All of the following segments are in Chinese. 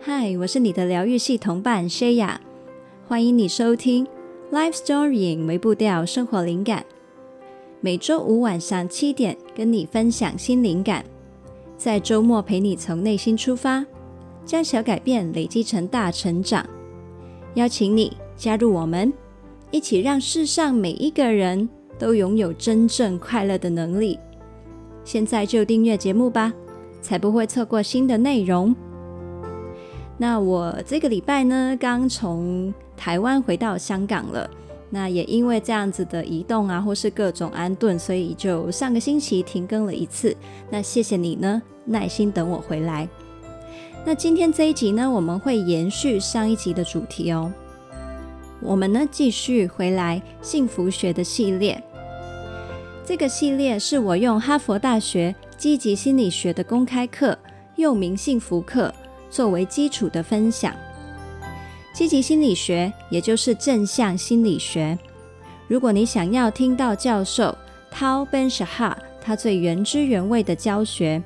嗨，我是你的疗愈系同伴 Shaya，欢迎你收听 Life Story 微步调生活灵感。每周五晚上七点，跟你分享新灵感，在周末陪你从内心出发，将小改变累积成大成长。邀请你加入我们，一起让世上每一个人都拥有真正快乐的能力。现在就订阅节目吧，才不会错过新的内容。那我这个礼拜呢，刚从台湾回到香港了。那也因为这样子的移动啊，或是各种安顿，所以就上个星期停更了一次。那谢谢你呢，耐心等我回来。那今天这一集呢，我们会延续上一集的主题哦。我们呢，继续回来幸福学的系列。这个系列是我用哈佛大学积极心理学的公开课，又名幸福课。作为基础的分享，积极心理学也就是正向心理学。如果你想要听到教授 Tao Ben-Shahar 他最原汁原味的教学，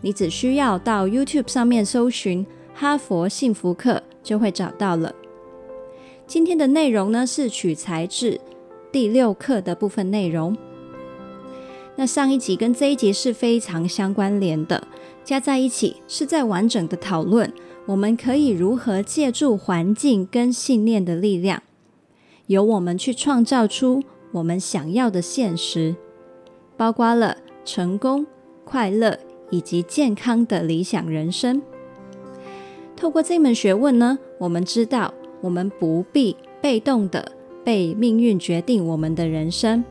你只需要到 YouTube 上面搜寻“哈佛幸福课”就会找到了。今天的内容呢，是取材自第六课的部分内容。那上一集跟这一集是非常相关联的。加在一起是在完整的讨论，我们可以如何借助环境跟信念的力量，由我们去创造出我们想要的现实，包括了成功、快乐以及健康的理想人生。透过这门学问呢，我们知道我们不必被动的被命运决定我们的人生，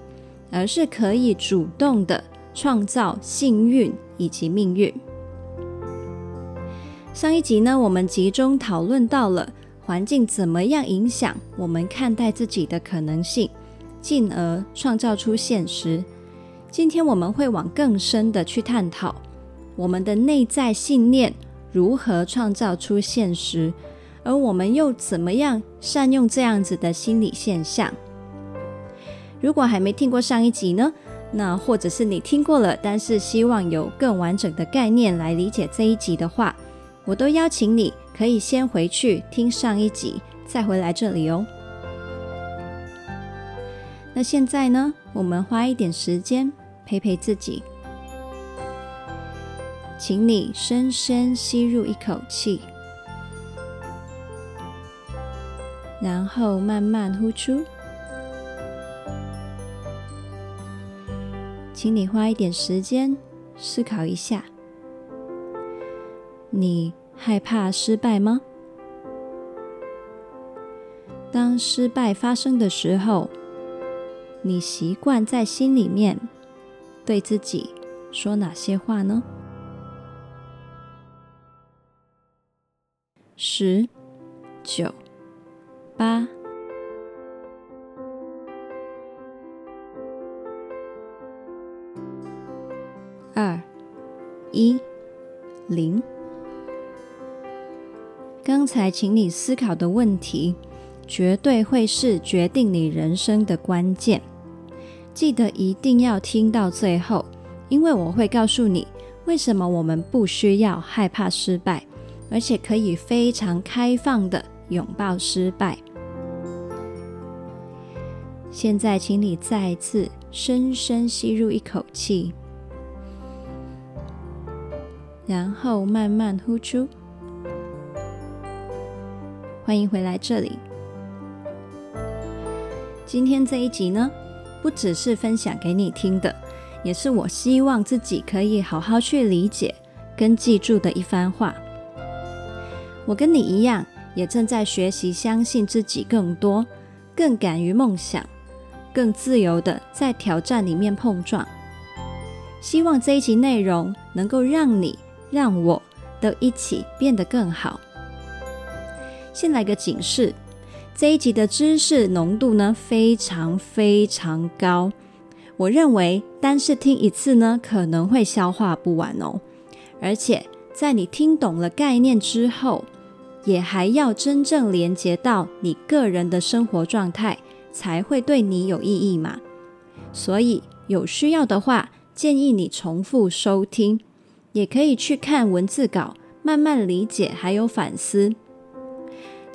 而是可以主动的创造幸运以及命运。上一集呢，我们集中讨论到了环境怎么样影响我们看待自己的可能性，进而创造出现实。今天我们会往更深的去探讨，我们的内在信念如何创造出现实，而我们又怎么样善用这样子的心理现象。如果还没听过上一集呢，那或者是你听过了，但是希望有更完整的概念来理解这一集的话。我都邀请你，可以先回去听上一集，再回来这里哦。那现在呢，我们花一点时间陪陪自己，请你深深吸入一口气，然后慢慢呼出。请你花一点时间思考一下。你害怕失败吗？当失败发生的时候，你习惯在心里面对自己说哪些话呢？十、九、八、二、一、零。刚才请你思考的问题，绝对会是决定你人生的关键。记得一定要听到最后，因为我会告诉你为什么我们不需要害怕失败，而且可以非常开放的拥抱失败。现在，请你再次深深吸入一口气，然后慢慢呼出。欢迎回来这里。今天这一集呢，不只是分享给你听的，也是我希望自己可以好好去理解跟记住的一番话。我跟你一样，也正在学习相信自己更多，更敢于梦想，更自由的在挑战里面碰撞。希望这一集内容能够让你、让我都一起变得更好。先来个警示，这一集的知识浓度呢，非常非常高，我认为单是听一次呢，可能会消化不完哦。而且在你听懂了概念之后，也还要真正连接到你个人的生活状态，才会对你有意义嘛。所以有需要的话，建议你重复收听，也可以去看文字稿。慢慢理解，还有反思。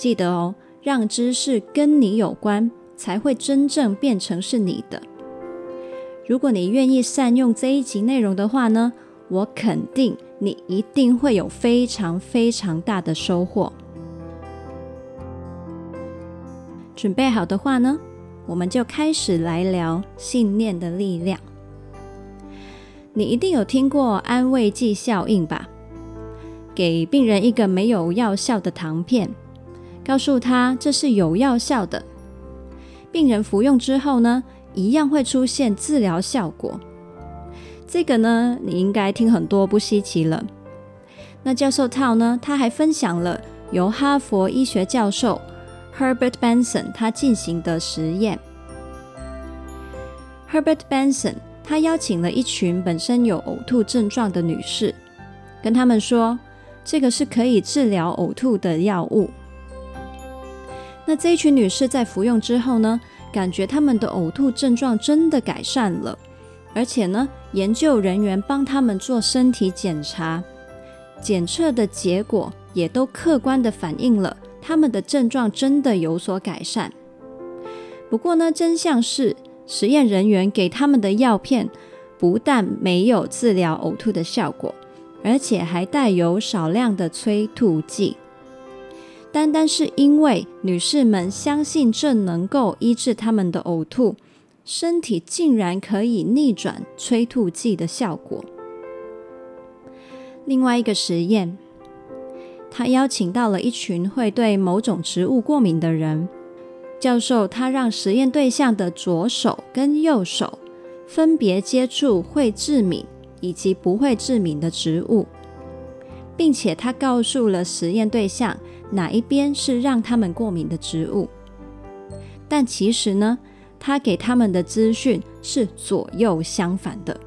记得哦，让知识跟你有关，才会真正变成是你的。如果你愿意善用这一集内容的话呢，我肯定你一定会有非常非常大的收获。准备好的话呢，我们就开始来聊信念的力量。你一定有听过安慰剂效应吧？给病人一个没有药效的糖片，告诉他这是有药效的，病人服用之后呢，一样会出现治疗效果。这个呢，你应该听很多不稀奇了。那教授 t 呢，他还分享了由哈佛医学教授 Herbert Benson 他进行的实验。Herbert Benson 他邀请了一群本身有呕吐症状的女士，跟他们说，这个是可以治疗呕吐的药物。那这一群女士在服用之后呢，感觉她们的呕吐症状真的改善了。而且呢，研究人员帮她们做身体检查，检测的结果也都客观地反映了她们的症状真的有所改善。不过呢，真相是实验人员给他们的药片不但没有治疗呕吐的效果，而且还带有少量的催吐剂。单单是因为女士们相信这能够医治他们的呕吐。身体竟然可以逆转催吐剂的效果。另外一个实验，他邀请到了一群会对某种植物过敏的人。教授他让实验对象的左手跟右手分别接触会致敏以及不会致敏的植物，并且他告诉了实验对象哪一边是让他们过敏的植物。但其实呢，他给他们的资讯是左右相反的，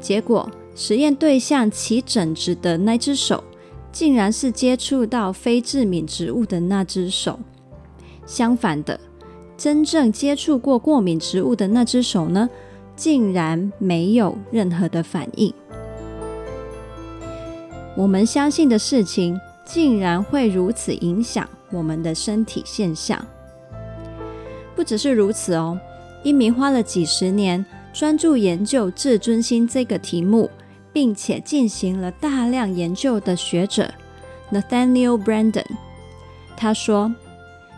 结果实验对象起疹子的那只手，竟然是接触到非致敏植物的那只手；相反的，真正接触过过敏植物的那只手呢，竟然没有任何的反应。我们相信的事情，竟然会如此影响我们的身体现象。不只是如此哦，一名花了几十年专注研究自尊心这个题目，并且进行了大量研究的学者 Nathaniel Branden，他说，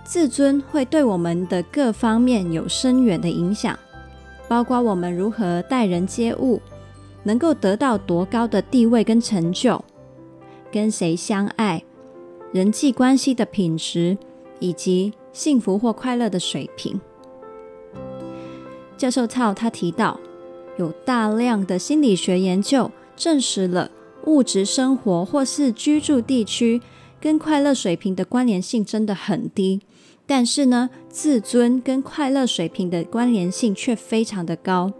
自尊会对我们的各方面有深远的影响，包括我们如何待人接物，能够得到多高的地位跟成就，跟谁相爱，人际关系的品质，以及幸福或快乐的水平。教授 Tao 他提到，有大量的心理学研究证实了物质生活或是居住地区跟快乐水平的关联性真的很低，但是呢，自尊跟快乐水平的关联性却非常的高。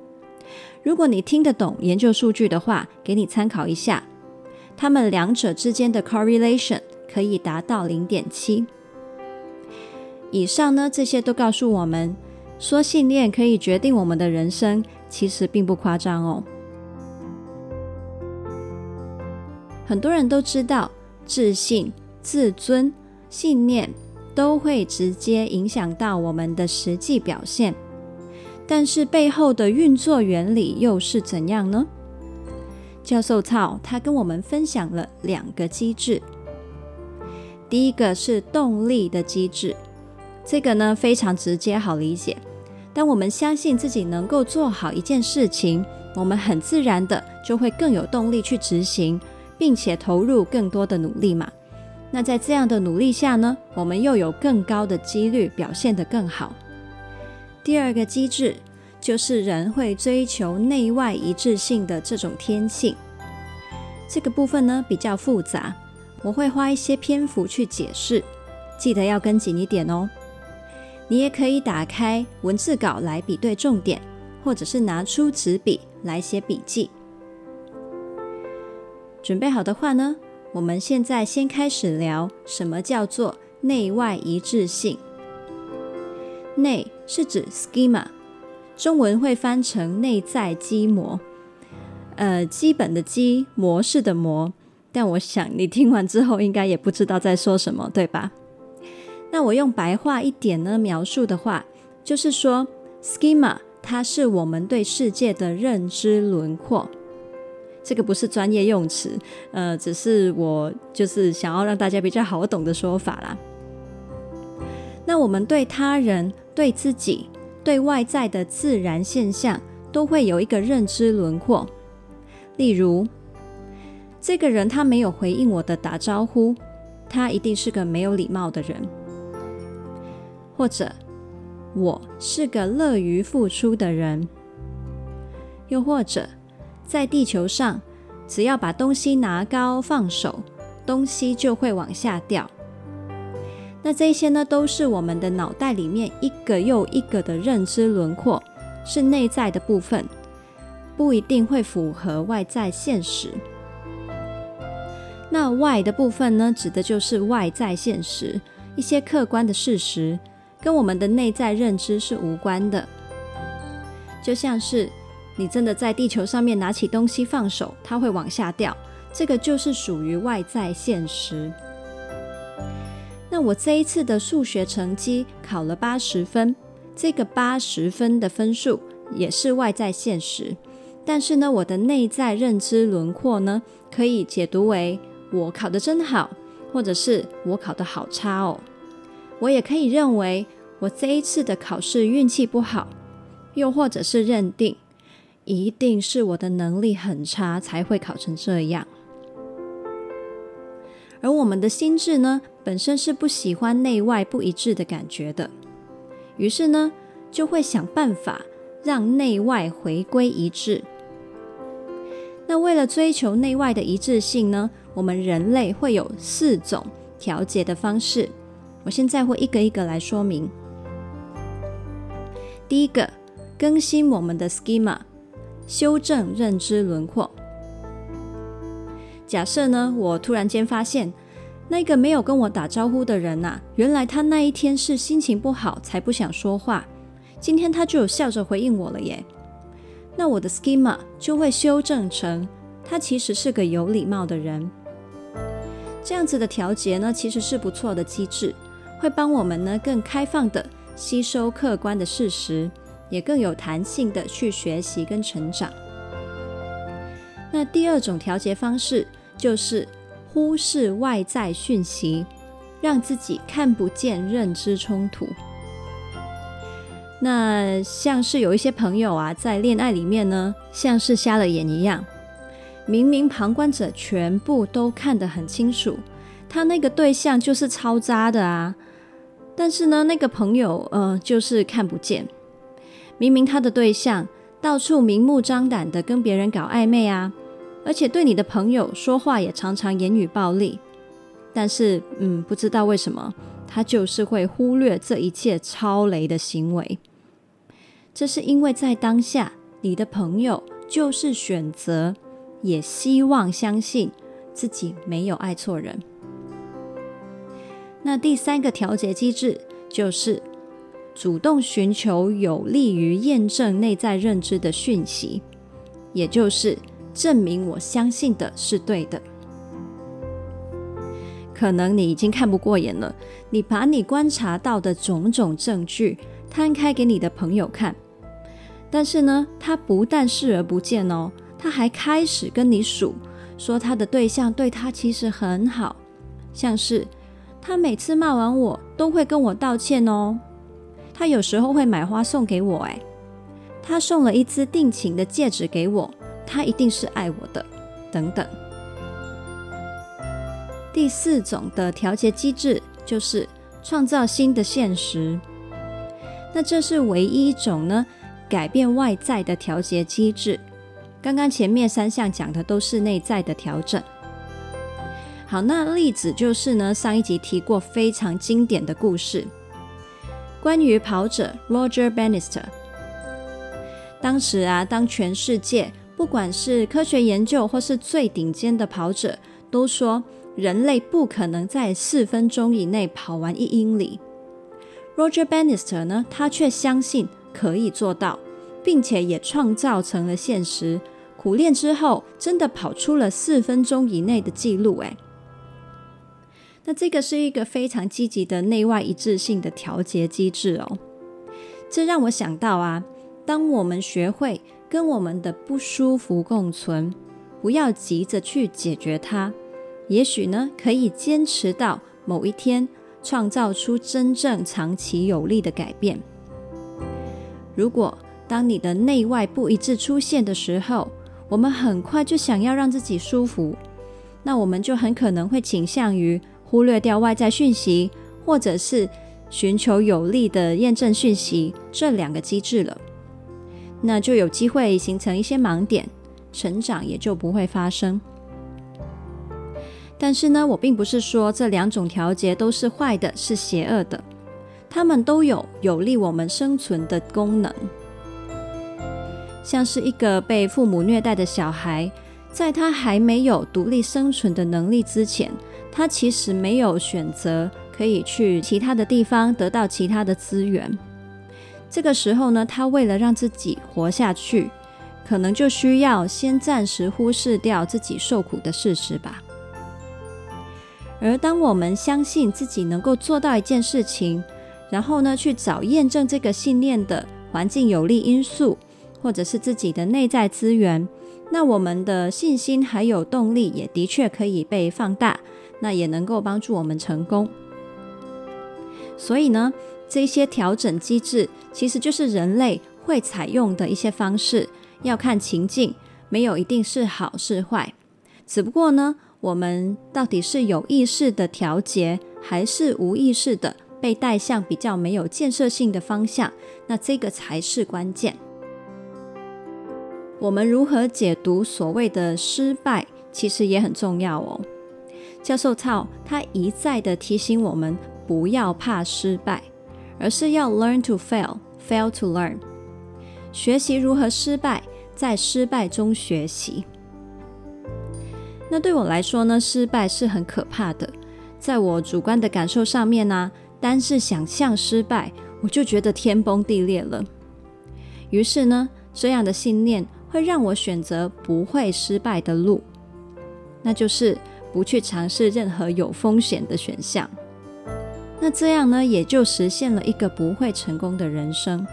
如果你听得懂研究数据的话，给你参考一下，他们两者之间的 correlation 可以达到零点七。以上呢，这些都告诉我们，说信念可以决定我们的人生，其实并不夸张哦。很多人都知道，自信、自尊、信念都会直接影响到我们的实际表现，但是背后的运作原理又是怎样呢？教授操他跟我们分享了两个机制，第一个是动力的机制。这个呢，非常直接好理解。当我们相信自己能够做好一件事情，我们很自然的就会更有动力去执行，并且投入更多的努力嘛。那在这样的努力下呢，我们又有更高的几率表现得更好。第二个机制就是人会追求内外一致性的这种天性。这个部分呢，比较复杂，我会花一些篇幅去解释，记得要跟紧一点哦。你也可以打开文字稿来比对重点，或者是拿出纸笔来写笔记。准备好的话呢，我们现在先开始聊什么叫做内外一致性。内是指 schema，中文会翻成内在基模，呃，基本的基，模式的模。但我想你听完之后应该也不知道在说什么，对吧？那我用白话一点呢描述的话，就是说，schema 它是我们对世界的认知轮廓。这个不是专业用词，呃，只是我就是想要让大家比较好懂的说法啦。那我们对他人、对自己、对外在的自然现象，都会有一个认知轮廓。例如，这个人他没有回应我的打招呼，他一定是个没有礼貌的人。或者，我是个乐于付出的人。又或者，在地球上，只要把东西拿高放手，东西就会往下掉。那这些呢，都是我们的脑袋里面一个又一个的认知轮廓，是内在的部分，不一定会符合外在现实。那外的部分呢，指的就是外在现实，一些客观的事实，跟我们的内在认知是无关的。就像是。你真的在地球上面拿起东西放手，它会往下掉，这个就是属于外在现实。那我这一次的数学成绩考了八十分，这个八十分的分数也是外在现实。但是呢，我的内在认知轮廓呢，可以解读为我考得真好，或者是我考得好差哦。我也可以认为我这一次的考试运气不好，又或者是认定。一定是我的能力很差才会考成这样，而我们的心智呢，本身是不喜欢内外不一致的感觉的，于是呢，就会想办法让内外回归一致。那为了追求内外的一致性呢，我们人类会有四种调节的方式，我现在会一个一个来说明。第一个，更新我们的 schema。修正认知轮廓。假设呢，我突然间发现，那个没有跟我打招呼的人呐、原来他那一天是心情不好才不想说话，今天他就有笑着回应我了耶。那我的 schema 就会修正成，他其实是个有礼貌的人。这样子的调节呢，其实是不错的机制，会帮我们呢更开放的吸收客观的事实。也更有弹性的去学习跟成长。那第二种调节方式就是忽视外在讯息，让自己看不见认知冲突。那像是有一些朋友啊，在恋爱里面呢，像是瞎了眼一样，明明旁观者全部都看得很清楚，他那个对象就是超渣的啊，但是呢，那个朋友呃，就是看不见。明明他的对象到处明目张胆的跟别人搞暧昧啊，而且对你的朋友说话也常常言语暴力，但是嗯，不知道为什么他就是会忽略这一切超雷的行为。这是因为在当下，你的朋友就是选择，也希望相信自己没有爱错人。那第三个调节机制就是。主动寻求有利于验证内在认知的讯息，也就是证明我相信的是对的。可能你已经看不过眼了，你把你观察到的种种证据摊开给你的朋友看，但是呢，他不但视而不见哦，他还开始跟你数，说他的对象对他其实很好，像是他每次骂完我都会跟我道歉哦。他有时候会买花送给我，哎，他送了一只定情的戒指给我，他一定是爱我的，等等。第四种的调节机制就是创造新的现实，那这是唯一一种呢，改变外在的调节机制。刚刚前面三项讲的都是内在的调整。好，那例子就是呢，上一集提过非常经典的故事。关于跑者 Roger Bannister，当时啊，当全世界不管是科学研究或是最顶尖的跑者都说人类不可能在四分钟以内跑完一英里，Roger Bannister 呢，他却相信可以做到，并且也创造成了现实，苦练之后，真的跑出了四分钟以内的记录。诶，那这个是一个非常积极的内外一致性的调节机制哦。这让我想到啊，当我们学会跟我们的不舒服共存，不要急着去解决它，也许呢，可以坚持到某一天，创造出真正长期有利的改变。如果当你的内外不一致出现的时候，我们很快就想要让自己舒服，那我们就很可能会倾向于忽略掉外在讯息，或者是寻求有利的验证讯息这两个机制了，那就有机会形成一些盲点，成长也就不会发生。但是呢，我并不是说这两种调节都是坏的，是邪恶的，它们都有有利我们生存的功能。像是一个被父母虐待的小孩，在他还没有独立生存的能力之前，他其实没有选择可以去其他的地方得到其他的资源。这个时候呢，他为了让自己活下去，可能就需要先暂时忽视掉自己受苦的事实吧。而当我们相信自己能够做到一件事情，然后呢，去找验证这个信念的环境有利因素，或者是自己的内在资源，那我们的信心还有动力也的确可以被放大，那也能够帮助我们成功。所以呢，这些调整机制其实就是人类会采用的一些方式，要看情境，没有一定是好是坏，只不过呢。我们到底是有意识的调节，还是无意识的被带向比较没有建设性的方向？那这个才是关键。我们如何解读所谓的失败，其实也很重要哦。教授套他一再的提醒我们，不要怕失败，而是要 learn to fail, fail to learn，学习如何失败，在失败中学习。那对我来说呢，失败是很可怕的。在我主观的感受上面呢、单是想象失败，我就觉得天崩地裂了。于是呢，这样的信念会让我选择不会失败的路，那就是不去尝试任何有风险的选项。那这样呢，也就实现了一个不会成功的人生。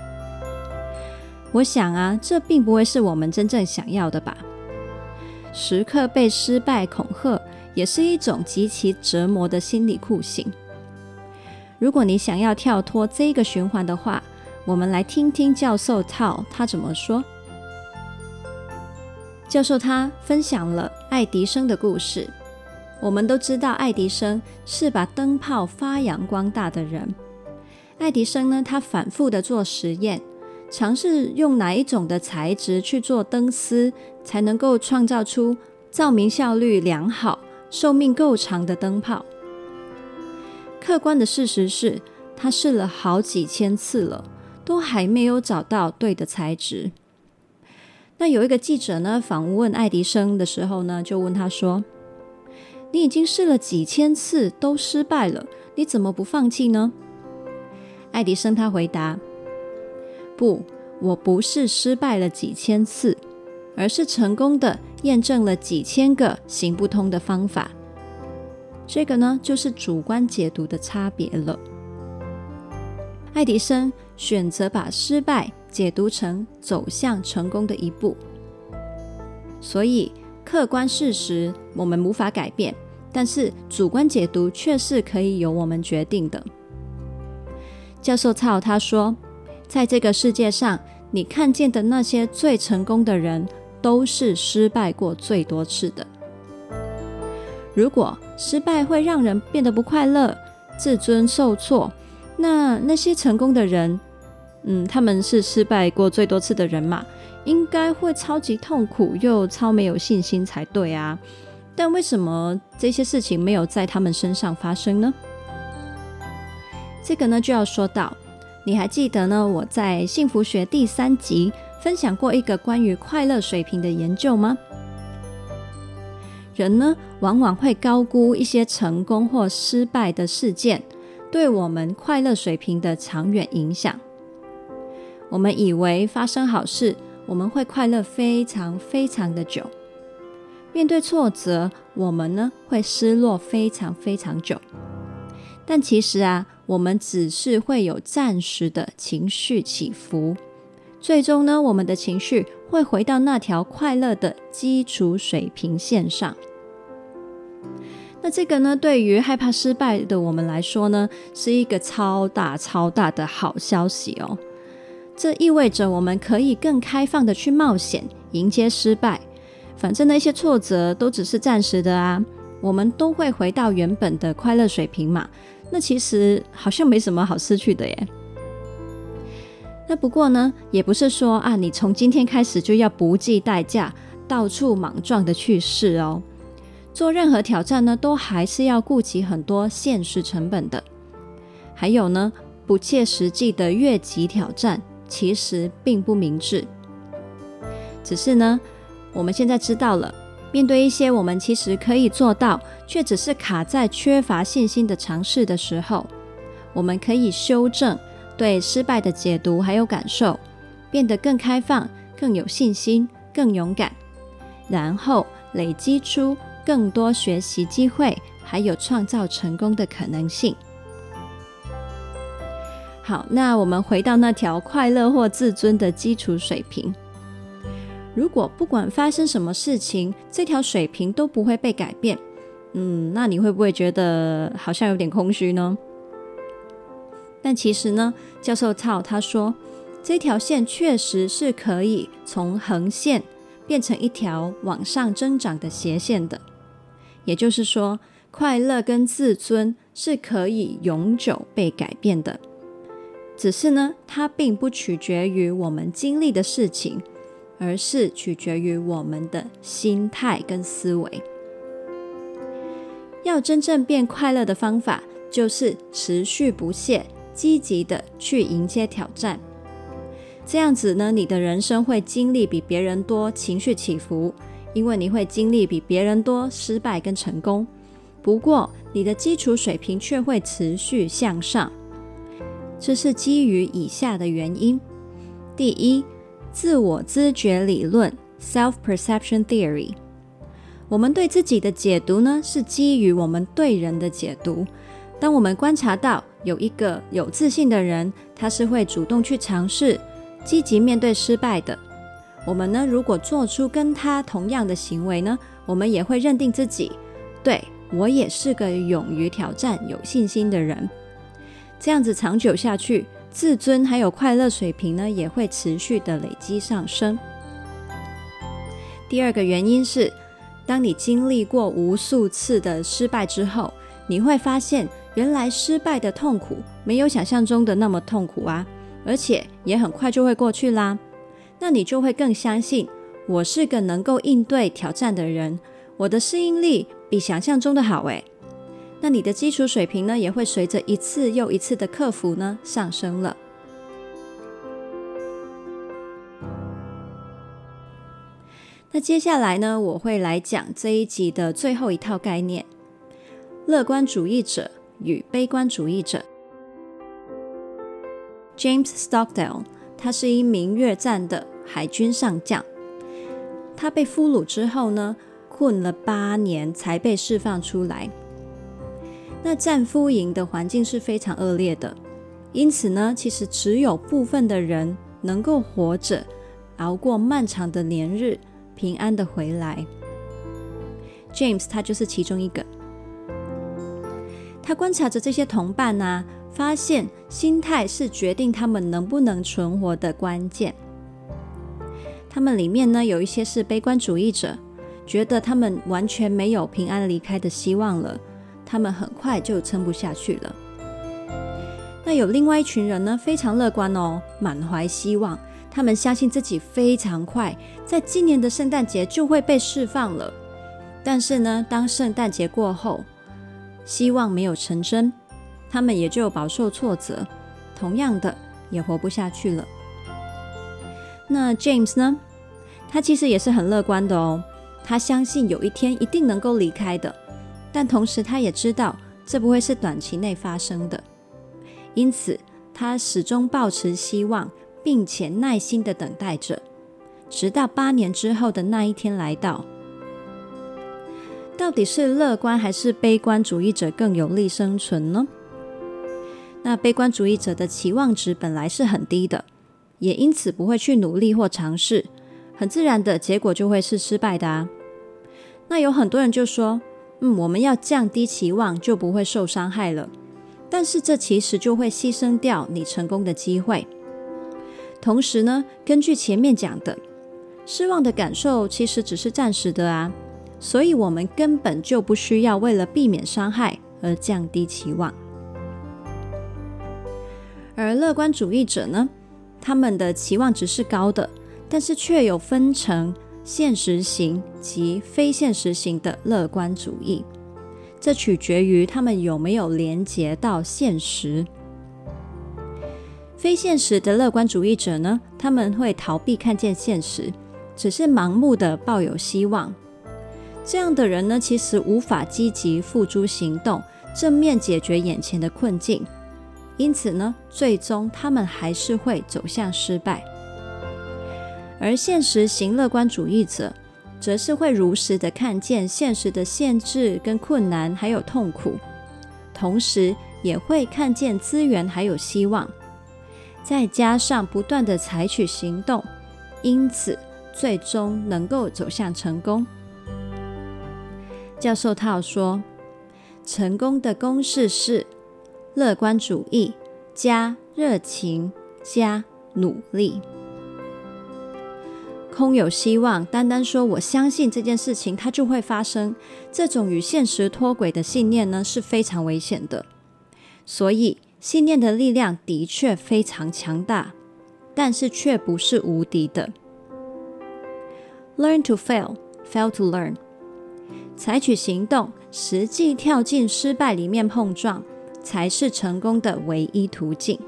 我想啊，这并不会是我们真正想要的吧。时刻被失败恐吓，也是一种极其折磨的心理酷刑。如果你想要跳脱这个循环的话，我们来听听教授套他怎么说。教授他分享了爱迪生的故事。我们都知道，爱迪生是把灯泡发扬光大的人。爱迪生呢，他反复的做实验。尝试用哪一种的材质去做灯丝，才能够创造出照明效率良好、寿命够长的灯泡？客观的事实是，他试了好几千次了，都还没有找到对的材质。那有一个记者呢，访问爱迪生的时候呢，就问他说：“你已经试了几千次都失败了，你怎么不放弃呢？”爱迪生他回答。不，我不是失败了几千次，而是成功的验证了几千个行不通的方法。这个呢，就是主观解读的差别了。爱迪生选择把失败解读成走向成功的一步，所以客观事实我们无法改变，但是主观解读却是可以由我们决定的。教授操他说。在这个世界上，你看见的那些最成功的人，都是失败过最多次的。如果失败会让人变得不快乐、自尊受挫，那那些成功的人，嗯，他们是失败过最多次的人嘛，应该会超级痛苦又超没有信心才对啊。但为什么这些事情没有在他们身上发生呢？这个呢，就要说到。你还记得呢？我在幸福学第三集分享过一个关于快乐水平的研究吗？人呢，往往会高估一些成功或失败的事件对我们快乐水平的长远影响。我们以为发生好事，我们会快乐非常非常的久；面对挫折，我们呢会失落非常非常久。但其实啊，我们只是会有暂时的情绪起伏，最终呢，我们的情绪会回到那条快乐的基础水平线上。那这个呢，对于害怕失败的我们来说呢，是一个超大超大的好消息哦。这意味着我们可以更开放的去冒险，迎接失败。反正那些挫折都只是暂时的啊，我们都会回到原本的快乐水平嘛。那其实好像没什么好失去的耶。那不过呢，也不是说啊，你从今天开始就要不计代价，到处莽撞的去试哦。做任何挑战呢，都还是要顾及很多现实成本的。还有呢，不切实际的越级挑战，其实并不明智。只是呢，我们现在知道了，面对一些我们其实可以做到，却只是卡在缺乏信心的尝试的时候，我们可以修正对失败的解读还有感受，变得更开放、更有信心、更勇敢，然后累积出。更多学习机会，还有创造成功的可能性。好，那我们回到那条快乐或自尊的基础水平。如果不管发生什么事情，这条水平都不会被改变，嗯，那你会不会觉得好像有点空虚呢？但其实呢，教授套他说，这条线确实是可以从横线变成一条往上增长的斜线的。也就是说，快乐跟自尊是可以永久被改变的。只是呢，它并不取决于我们经历的事情，而是取决于我们的心态跟思维。要真正变快乐的方法，就是持续不懈、积极的去迎接挑战。这样子呢，你的人生会经历比别人多情绪起伏。因为你会经历比别人多失败跟成功，不过你的基础水平却会持续向上。这是基于以下的原因：第一，自我知觉理论 （Self-Perception Theory）。我们对自己的解读呢，是基于我们对人的解读。当我们观察到有一个有自信的人，他是会主动去尝试、积极面对失败的。我们呢，如果做出跟他同样的行为呢，我们也会认定自己，对，我也是个勇于挑战、有信心的人。这样子长久下去，自尊还有快乐水平呢，也会持续的累积上升。第二个原因是，当你经历过无数次的失败之后，你会发现，原来失败的痛苦没有想象中的那么痛苦啊，而且也很快就会过去啦。那你就会更相信，我是个能够应对挑战的人，我的适应力比想象中的好诶。那你的基础水平呢，也会随着一次又一次的克服呢，上升了。那接下来呢，我会来讲这一集的最后一套概念：乐观主义者与悲观主义者。James Stockdale，他是一名越战的。海军上将，他被俘虏之后呢，困了八年才被释放出来。那战俘营的环境是非常恶劣的，因此呢，其实只有部分的人能够活着熬过漫长的连日，平安的回来。James 他就是其中一个。他观察着这些同伴啊，发现心态是决定他们能不能存活的关键。他们里面呢，有一些是悲观主义者，觉得他们完全没有平安离开的希望了，他们很快就撑不下去了。那有另外一群人呢，非常乐观哦，满怀希望，他们相信自己非常快在今年的圣诞节就会被释放了。但是呢，当圣诞节过后，希望没有成真，他们也就饱受挫折，同样的也活不下去了。那 James 呢？他其实也是很乐观的哦。他相信有一天一定能够离开的，但同时他也知道这不会是短期内发生的。因此，他始终抱持希望，并且耐心的等待着。直到八年之后的那一天来到。到底是乐观还是悲观主义者更有利生存呢？那悲观主义者的期望值本来是很低的，也因此不会去努力或尝试，很自然的结果就会是失败的啊。那有很多人就说，嗯，我们要降低期望，就不会受伤害了。但是这其实就会牺牲掉你成功的机会。同时呢，根据前面讲的，失望的感受其实只是暂时的啊，所以我们根本就不需要为了避免伤害而降低期望。而乐观主义者呢，他们的期望值是高的，但是却有分成现实型及非现实型的乐观主义，这取决于他们有没有连接到现实。非现实的乐观主义者呢，他们会逃避看见现实，只是盲目的抱有希望。这样的人呢，其实无法积极付诸行动，正面解决眼前的困境。因此呢，最终他们还是会走向失败。而现实型乐观主义者，则是会如实的看见现实的限制跟困难，还有痛苦，同时也会看见资源还有希望。再加上不断的采取行动，因此最终能够走向成功。教授套说，成功的公式是乐观主义加热情加努力。空有希望，单单说我相信这件事情它就会发生，这种与现实脱轨的信念呢，是非常危险的。所以。信念的力量的确非常强大，但是却不是无敌的。Learn to fail, fail to learn。采取行动，实际跳进失败里面碰撞，才是成功的唯一途径。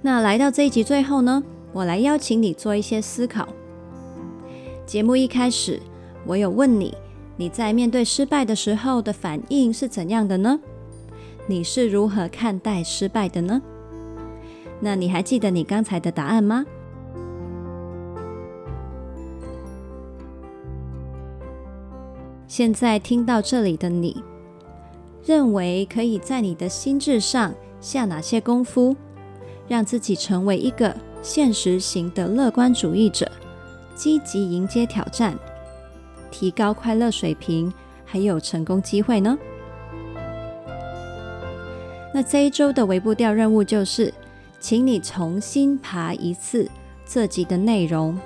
那来到这一集最后呢，我来邀请你做一些思考。节目一开始，我有问你，你在面对失败的时候的反应是怎样的呢？你是如何看待失败的呢？那你还记得你刚才的答案吗？现在听到这里的你，认为可以在你的心智上下哪些功夫，让自己成为一个现实型的乐观主义者，积极迎接挑战，提高快乐水平，还有成功机会呢？那这一周的微步调任务就是，请你重新爬一次这集的内容，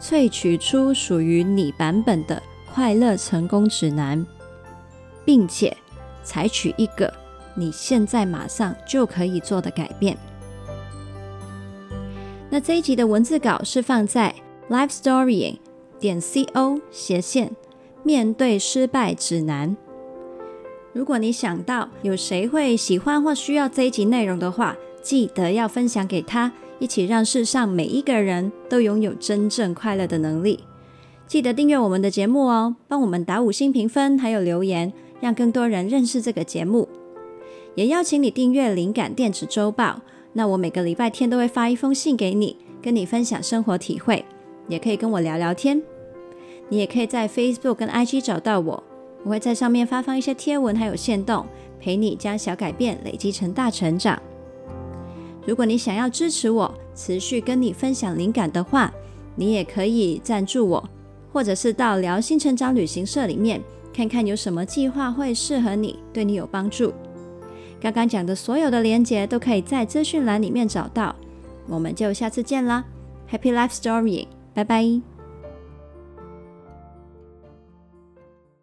萃取出属于你版本的快乐成功指南，并且采取一个你现在马上就可以做的改变。那这一集的文字稿是放在 lifestorying 点 co 斜线面对失败指南。如果你想到有谁会喜欢或需要这一集内容的话，记得要分享给他，一起让世上每一个人都拥有真正快乐的能力。记得订阅我们的节目哦，帮我们打五星评分，还有留言，让更多人认识这个节目。也邀请你订阅灵感电子周报，那我每个礼拜天都会发一封信给你，跟你分享生活体会，也可以跟我聊聊天。你也可以在 Facebook 跟 IG 找到我。我会在上面发放一些贴文，还有限动，陪你将小改变累积成大成长。如果你想要支持我，持续跟你分享灵感的话，你也可以赞助我，或者是到聊新成长旅行社里面看看有什么计划会适合你，对你有帮助。刚刚讲的所有的连接都可以在资讯栏里面找到。我们就下次见啦，Happy Life Story，拜拜。